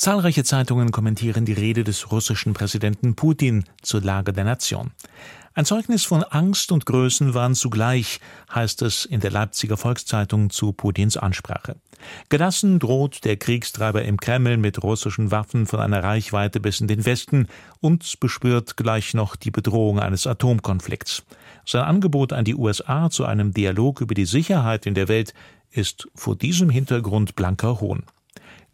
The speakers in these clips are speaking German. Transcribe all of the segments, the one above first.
Zahlreiche Zeitungen kommentieren die Rede des russischen Präsidenten Putin zur Lage der Nation. Ein Zeugnis von Angst und Größenwahn zugleich, heißt es in der Leipziger Volkszeitung zu Putins Ansprache. Gelassen droht der Kriegstreiber im Kreml mit russischen Waffen von einer Reichweite bis in den Westen und beschwört gleich noch die Bedrohung eines Atomkonflikts. Sein Angebot an die USA zu einem Dialog über die Sicherheit in der Welt ist vor diesem Hintergrund blanker Hohn.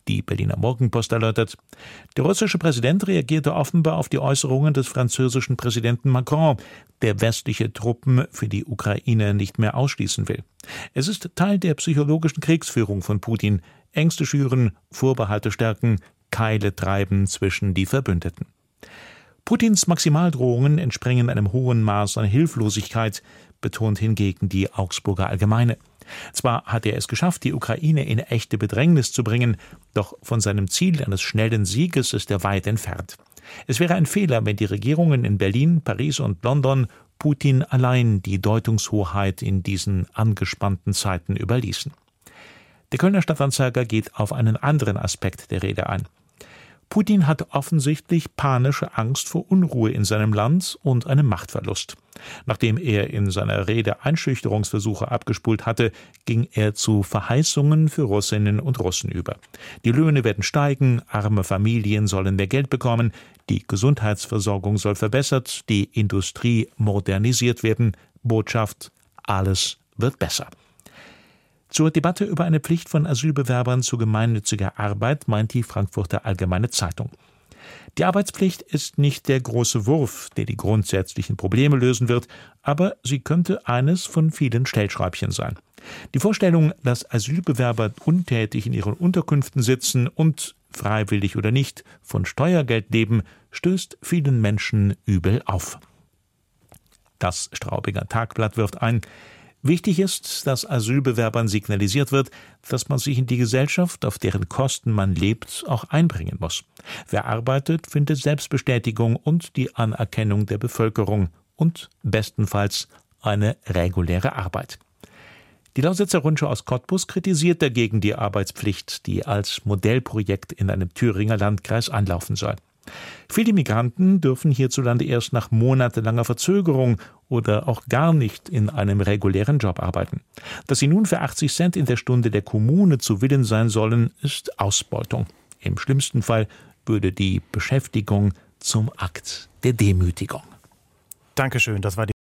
Die Berliner Morgenpost erläutert, der russische Präsident reagierte offenbar auf die Äußerungen des französischen Präsidenten Macron, der westliche Truppen für die Ukraine nicht mehr ausschließen will. Es ist Teil der psychologischen Kriegsführung von Putin, Ängste schüren, Vorbehalte stärken, Keile treiben zwischen die Verbündeten. Putins Maximaldrohungen entspringen einem hohen Maß an Hilflosigkeit, betont hingegen die Augsburger Allgemeine. Zwar hat er es geschafft, die Ukraine in echte Bedrängnis zu bringen, doch von seinem Ziel eines schnellen Sieges ist er weit entfernt. Es wäre ein Fehler, wenn die Regierungen in Berlin, Paris und London Putin allein die Deutungshoheit in diesen angespannten Zeiten überließen. Der Kölner Stadtanzeiger geht auf einen anderen Aspekt der Rede ein. Putin hat offensichtlich panische Angst vor Unruhe in seinem Land und einem Machtverlust. Nachdem er in seiner Rede Einschüchterungsversuche abgespult hatte, ging er zu Verheißungen für Russinnen und Russen über. Die Löhne werden steigen, arme Familien sollen mehr Geld bekommen, die Gesundheitsversorgung soll verbessert, die Industrie modernisiert werden. Botschaft, alles wird besser. Zur Debatte über eine Pflicht von Asylbewerbern zu gemeinnütziger Arbeit meint die Frankfurter Allgemeine Zeitung. Die Arbeitspflicht ist nicht der große Wurf, der die grundsätzlichen Probleme lösen wird, aber sie könnte eines von vielen Stellschräubchen sein. Die Vorstellung, dass Asylbewerber untätig in ihren Unterkünften sitzen und, freiwillig oder nicht, von Steuergeld leben, stößt vielen Menschen übel auf. Das Straubinger Tagblatt wirft ein, Wichtig ist, dass Asylbewerbern signalisiert wird, dass man sich in die Gesellschaft, auf deren Kosten man lebt, auch einbringen muss. Wer arbeitet, findet Selbstbestätigung und die Anerkennung der Bevölkerung und bestenfalls eine reguläre Arbeit. Die Lausitzer Rundschau aus Cottbus kritisiert dagegen die Arbeitspflicht, die als Modellprojekt in einem Thüringer Landkreis anlaufen soll. Viele Migranten dürfen hierzulande erst nach monatelanger Verzögerung oder auch gar nicht in einem regulären Job arbeiten. Dass sie nun für 80 Cent in der Stunde der Kommune zu Willen sein sollen, ist Ausbeutung. Im schlimmsten Fall würde die Beschäftigung zum Akt der Demütigung. Dankeschön, das war die